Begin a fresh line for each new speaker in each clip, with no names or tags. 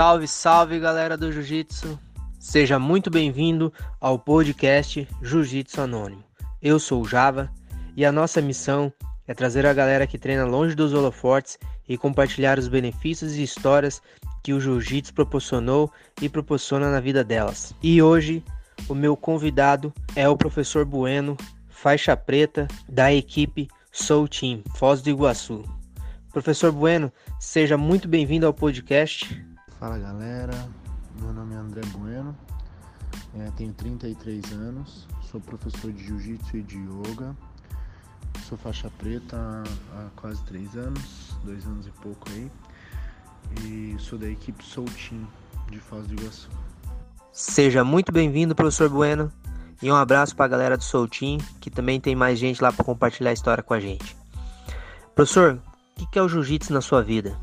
Salve, salve galera do Jiu-Jitsu! Seja muito bem-vindo ao podcast Jiu-Jitsu Anônimo. Eu sou o Java e a nossa missão é trazer a galera que treina longe dos holofortes e compartilhar os benefícios e histórias que o Jiu-Jitsu proporcionou e proporciona na vida delas. E hoje o meu convidado é o professor Bueno, faixa preta da equipe Soul Team, Foz do Iguaçu. Professor Bueno, seja muito bem-vindo ao podcast.
Fala galera, meu nome é André Bueno, é, tenho 33 anos, sou professor de Jiu-Jitsu e de Yoga, sou faixa preta há, há quase 3 anos, 2 anos e pouco aí, e sou da equipe Soul Team de Foz do Iguaçu.
Seja muito bem-vindo, professor Bueno, e um abraço para a galera do Soul Team, que também tem mais gente lá para compartilhar a história com a gente. Professor, o que é o jiu-jitsu na sua vida?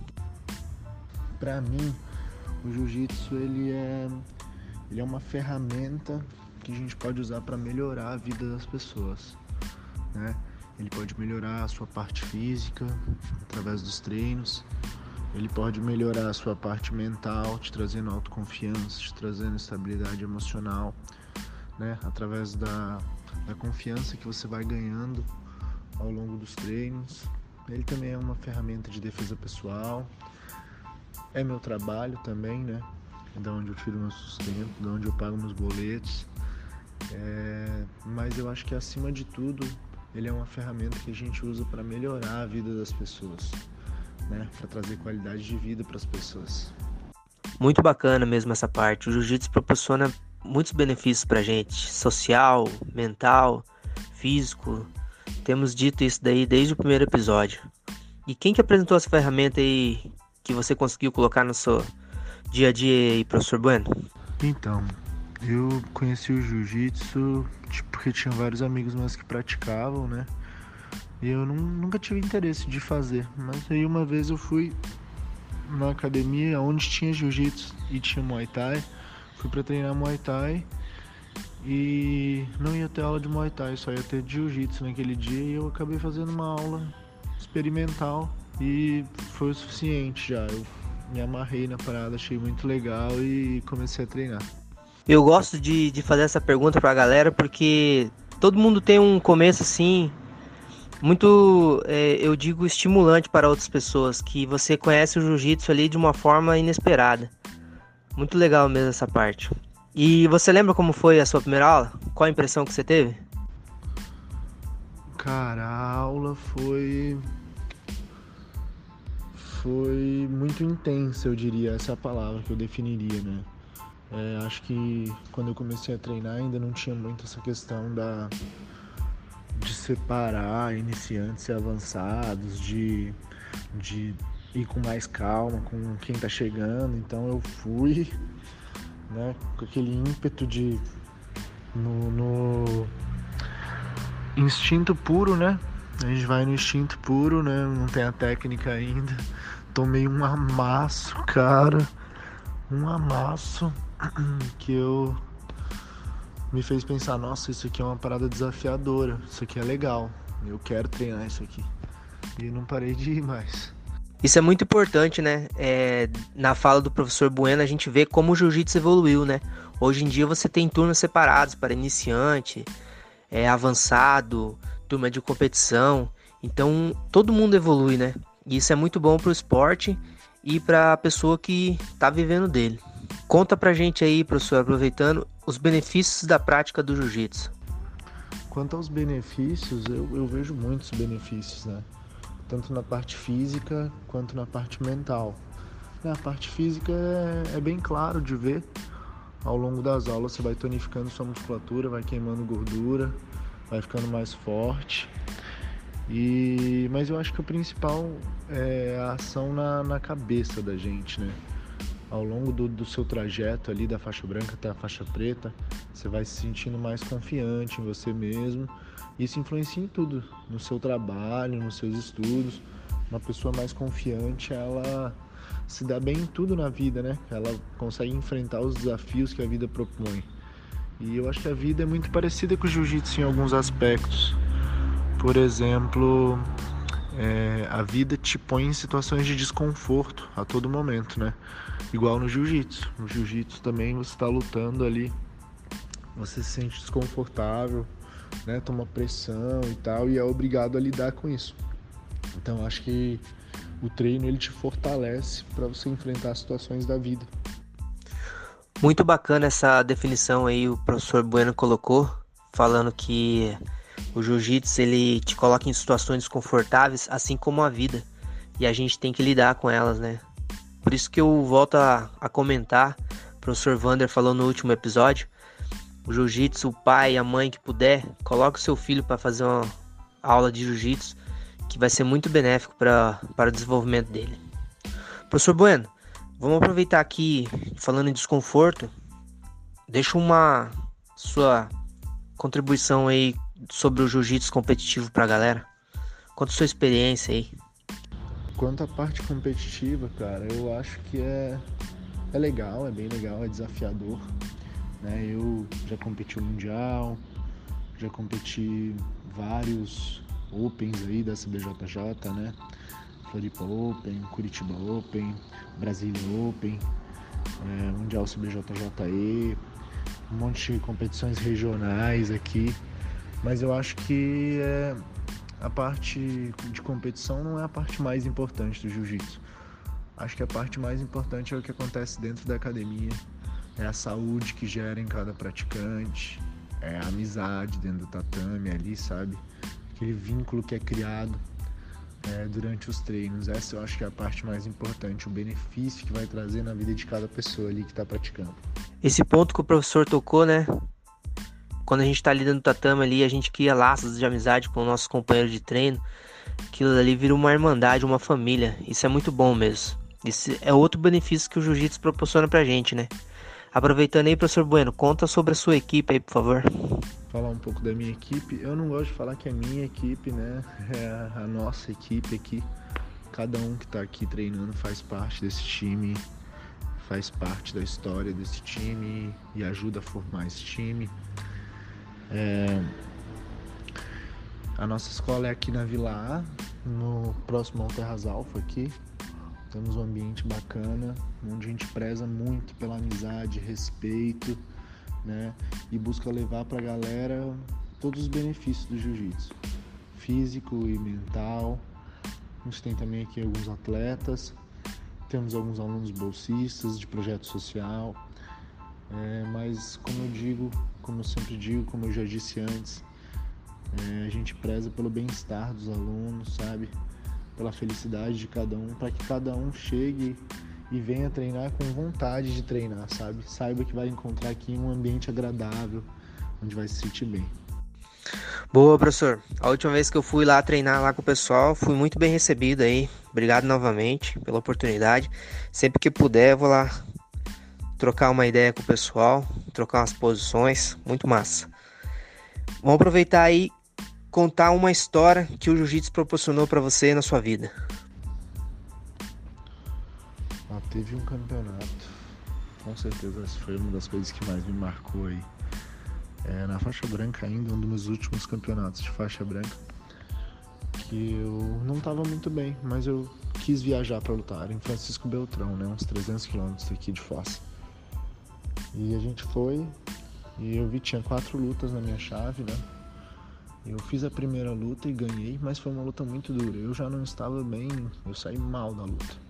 Para mim, o jiu-jitsu ele é, ele é uma ferramenta que a gente pode usar para melhorar a vida das pessoas, né? Ele pode melhorar a sua parte física através dos treinos, ele pode melhorar a sua parte mental, te trazendo autoconfiança, te trazendo estabilidade emocional, né? Através da, da confiança que você vai ganhando ao longo dos treinos. Ele também é uma ferramenta de defesa pessoal, é meu trabalho também, né? Da onde eu tiro meu sustento, da onde eu pago meus boletos. É... Mas eu acho que acima de tudo, ele é uma ferramenta que a gente usa para melhorar a vida das pessoas, né? Para trazer qualidade de vida para as pessoas.
Muito bacana mesmo essa parte. O jiu-jitsu proporciona muitos benefícios para gente, social, mental, físico. Temos dito isso daí desde o primeiro episódio. E quem que apresentou essa ferramenta aí que você conseguiu colocar no seu dia a dia aí, professor Bueno?
Então, eu conheci o jiu-jitsu tipo, porque tinha vários amigos meus que praticavam, né? E eu não, nunca tive interesse de fazer. Mas aí uma vez eu fui na academia onde tinha jiu-jitsu e tinha muay thai. Fui para treinar muay thai e não ia ter aula de muay thai, só ia ter jiu-jitsu naquele dia e eu acabei fazendo uma aula experimental e foi o suficiente já. Eu me amarrei na parada, achei muito legal e comecei a treinar.
Eu gosto de, de fazer essa pergunta pra galera porque todo mundo tem um começo assim, muito, é, eu digo, estimulante para outras pessoas, que você conhece o jiu-jitsu ali de uma forma inesperada. Muito legal mesmo essa parte. E você lembra como foi a sua primeira aula? Qual a impressão que você teve?
Cara, a aula foi foi muito intensa, eu diria, essa é a palavra que eu definiria, né? É, acho que quando eu comecei a treinar ainda não tinha muito essa questão da de separar iniciantes e avançados, de, de ir com mais calma com quem tá chegando. Então eu fui né, com aquele ímpeto de no, no instinto puro, né? A gente vai no instinto puro, né? Não tem a técnica ainda. Tomei um amasso, cara. Um amasso que eu me fez pensar, nossa, isso aqui é uma parada desafiadora. Isso aqui é legal. Eu quero treinar isso aqui. E não parei de ir mais.
Isso é muito importante, né? É, na fala do professor Bueno, a gente vê como o jiu-jitsu evoluiu, né? Hoje em dia você tem turnos separados para iniciante, é, avançado, turma de competição. Então todo mundo evolui, né? E isso é muito bom para o esporte e para a pessoa que está vivendo dele. Conta pra gente aí, professor, aproveitando os benefícios da prática do jiu-jitsu.
Quanto aos benefícios, eu, eu vejo muitos benefícios, né? Tanto na parte física quanto na parte mental. Na parte física é, é bem claro de ver. Ao longo das aulas você vai tonificando sua musculatura, vai queimando gordura, vai ficando mais forte. E, mas eu acho que o principal é a ação na, na cabeça da gente, né? Ao longo do, do seu trajeto ali da faixa branca até a faixa preta, você vai se sentindo mais confiante em você mesmo. Isso influencia em tudo, no seu trabalho, nos seus estudos. Uma pessoa mais confiante, ela se dá bem em tudo na vida, né? Ela consegue enfrentar os desafios que a vida propõe. E eu acho que a vida é muito parecida com o jiu-jitsu em alguns aspectos. Por exemplo, é, a vida te põe em situações de desconforto a todo momento, né? Igual no jiu-jitsu. No jiu-jitsu também você está lutando ali, você se sente desconfortável, né? Toma pressão e tal, e é obrigado a lidar com isso. Então acho que o treino ele te fortalece para você enfrentar as situações da vida.
Muito bacana essa definição aí o professor Bueno colocou, falando que o jiu-jitsu ele te coloca em situações desconfortáveis, assim como a vida, e a gente tem que lidar com elas, né? Por isso que eu volto a, a comentar, o professor Vander falou no último episódio, o jiu-jitsu, o pai, a mãe que puder, coloque o seu filho para fazer uma aula de jiu-jitsu, que vai ser muito benéfico para o desenvolvimento dele. Professor Bueno, Vamos aproveitar aqui, falando em desconforto, deixa uma sua contribuição aí sobre o jiu-jitsu competitivo pra galera. Conta a sua experiência aí.
Quanto à parte competitiva, cara, eu acho que é, é legal, é bem legal, é desafiador. Né? Eu já competi o Mundial, já competi vários Opens aí da CBJJ, né? Floripa Open, Curitiba Open, Brasília Open, é, Mundial CBJJE, um monte de competições regionais aqui, mas eu acho que é, a parte de competição não é a parte mais importante do jiu-jitsu. Acho que a parte mais importante é o que acontece dentro da academia, é a saúde que gera em cada praticante, é a amizade dentro do tatame ali, sabe? Aquele vínculo que é criado é, durante os treinos. Essa eu acho que é a parte mais importante, o benefício que vai trazer na vida de cada pessoa ali que está praticando.
Esse ponto que o professor tocou, né? Quando a gente está ali dentro do tatame ali, a gente cria laços de amizade com o nosso companheiro de treino. Aquilo ali vira uma irmandade, uma família. Isso é muito bom mesmo. Isso é outro benefício que o jiu-jitsu proporciona pra gente, né? Aproveitando aí, professor Bueno, conta sobre a sua equipe aí, por favor
falar um pouco da minha equipe. Eu não gosto de falar que é minha equipe, né? É a nossa equipe aqui. Cada um que está aqui treinando faz parte desse time, faz parte da história desse time e ajuda a formar esse time. É... A nossa escola é aqui na Vila A, no próximo ao Terras Alfa aqui. Temos um ambiente bacana, onde a gente preza muito pela amizade, respeito né? E busca levar para a galera todos os benefícios do jiu-jitsu, físico e mental. A gente tem também aqui alguns atletas, temos alguns alunos bolsistas de projeto social, é, mas como eu digo, como eu sempre digo, como eu já disse antes, é, a gente preza pelo bem-estar dos alunos, sabe? Pela felicidade de cada um, para que cada um chegue e venha treinar com vontade de treinar, sabe? Saiba que vai encontrar aqui um ambiente agradável, onde vai se sentir bem.
Boa, professor. A última vez que eu fui lá treinar lá com o pessoal, fui muito bem recebido aí. Obrigado novamente pela oportunidade. Sempre que puder, vou lá trocar uma ideia com o pessoal, trocar umas posições, muito massa. Vamos aproveitar aí contar uma história que o jiu-jitsu proporcionou para você na sua vida.
Ah, teve um campeonato, com certeza essa foi uma das coisas que mais me marcou aí. É, na faixa branca ainda, um dos meus últimos campeonatos de faixa branca, que eu não estava muito bem, mas eu quis viajar para lutar em Francisco Beltrão, né, uns 300 quilômetros aqui de Foz. E a gente foi, e eu vi tinha quatro lutas na minha chave, né? Eu fiz a primeira luta e ganhei, mas foi uma luta muito dura. Eu já não estava bem, eu saí mal da luta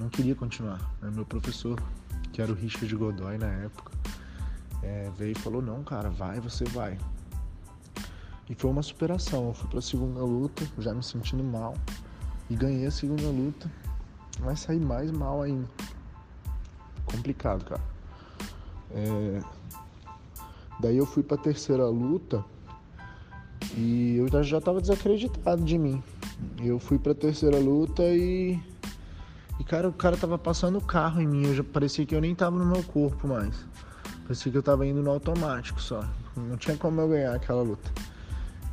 não queria continuar. Né? Meu professor, que era o Richard Godoy na época, é, veio e falou: Não, cara, vai, você vai. E foi uma superação. Eu fui para a segunda luta, já me sentindo mal, e ganhei a segunda luta, mas saí mais mal ainda. Complicado, cara. É... Daí eu fui para a terceira luta e eu já estava desacreditado de mim. Eu fui para a terceira luta e e cara, o cara tava passando o carro em mim, eu já parecia que eu nem tava no meu corpo mais. Parecia que eu tava indo no automático só. Não tinha como eu ganhar aquela luta.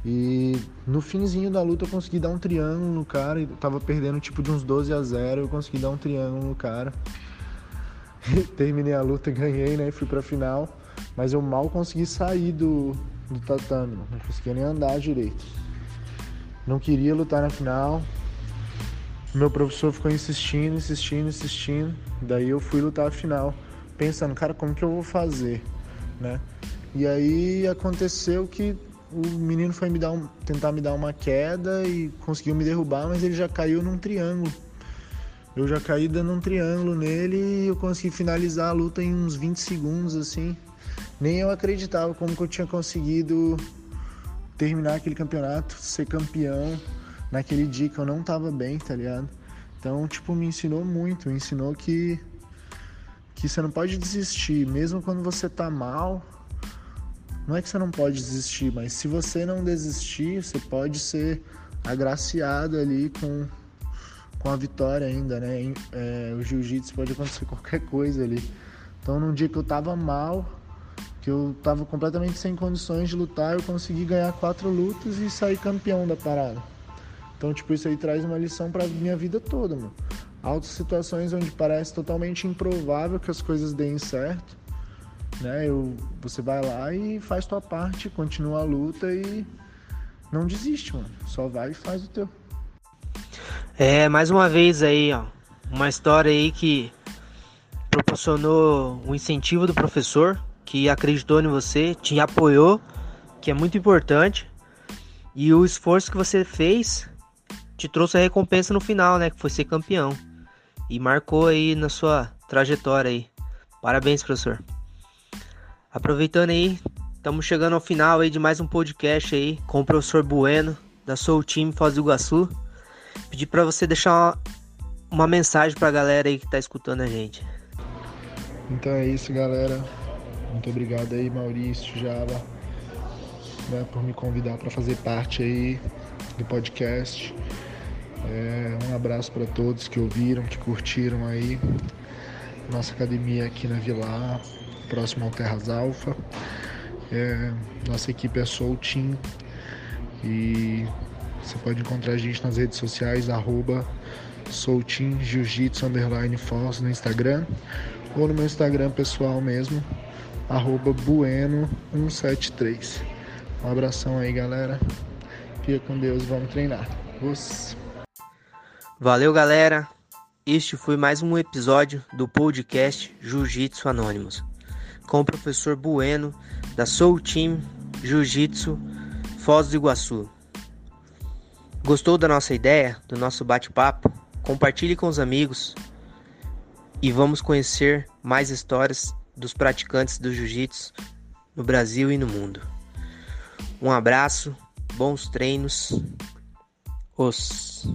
E no finzinho da luta eu consegui dar um triângulo no cara, e tava perdendo tipo de uns 12 a 0, eu consegui dar um triângulo no cara. Terminei a luta, ganhei, né? Fui pra final. Mas eu mal consegui sair do, do tatame, não conseguia nem andar direito. não queria lutar na final. Meu professor ficou insistindo, insistindo, insistindo. Daí eu fui lutar a final, pensando, cara, como que eu vou fazer, né? E aí aconteceu que o menino foi me dar um, tentar me dar uma queda e conseguiu me derrubar, mas ele já caiu num triângulo. Eu já caí dando um triângulo nele e eu consegui finalizar a luta em uns 20 segundos, assim. Nem eu acreditava como que eu tinha conseguido terminar aquele campeonato, ser campeão naquele dia que eu não tava bem, tá ligado? Então, tipo, me ensinou muito, me ensinou que que você não pode desistir, mesmo quando você tá mal, não é que você não pode desistir, mas se você não desistir, você pode ser agraciado ali com, com a vitória ainda, né? É, o jiu-jitsu pode acontecer qualquer coisa ali. Então, num dia que eu tava mal, que eu tava completamente sem condições de lutar, eu consegui ganhar quatro lutas e sair campeão da parada. Então, tipo, isso aí traz uma lição pra minha vida toda, mano. Altas situações onde parece totalmente improvável que as coisas deem certo né? Eu, você vai lá e faz tua parte, continua a luta e não desiste, mano. Só vai e faz o teu.
É, mais uma vez aí, ó, uma história aí que proporcionou o incentivo do professor, que acreditou em você, te apoiou, que é muito importante. E o esforço que você fez te trouxe a recompensa no final, né, que foi ser campeão. E marcou aí na sua trajetória aí. Parabéns, professor. Aproveitando aí, estamos chegando ao final aí de mais um podcast aí com o professor Bueno da Soul Team Foz do Iguaçu. Pedir para você deixar uma, mensagem para a galera aí que está escutando a gente.
Então é isso, galera. Muito obrigado aí, Maurício, Java, né, por me convidar para fazer parte aí do podcast. É, um abraço para todos que ouviram, que curtiram aí. Nossa academia aqui na Vila próximo ao Terras Alfa. É, nossa equipe é Soul Team e você pode encontrar a gente nas redes sociais, arroba Force no Instagram ou no meu Instagram pessoal mesmo, arroba Bueno173. Um abração aí, galera. Fica com Deus, vamos treinar. Os...
Valeu, galera. Este foi mais um episódio do podcast Jiu-Jitsu Anônimos com o professor Bueno da Soul Team Jiu-Jitsu Foz do Iguaçu. Gostou da nossa ideia, do nosso bate-papo? Compartilhe com os amigos e vamos conhecer mais histórias dos praticantes do jiu-jitsu no Brasil e no mundo. Um abraço, bons treinos. Os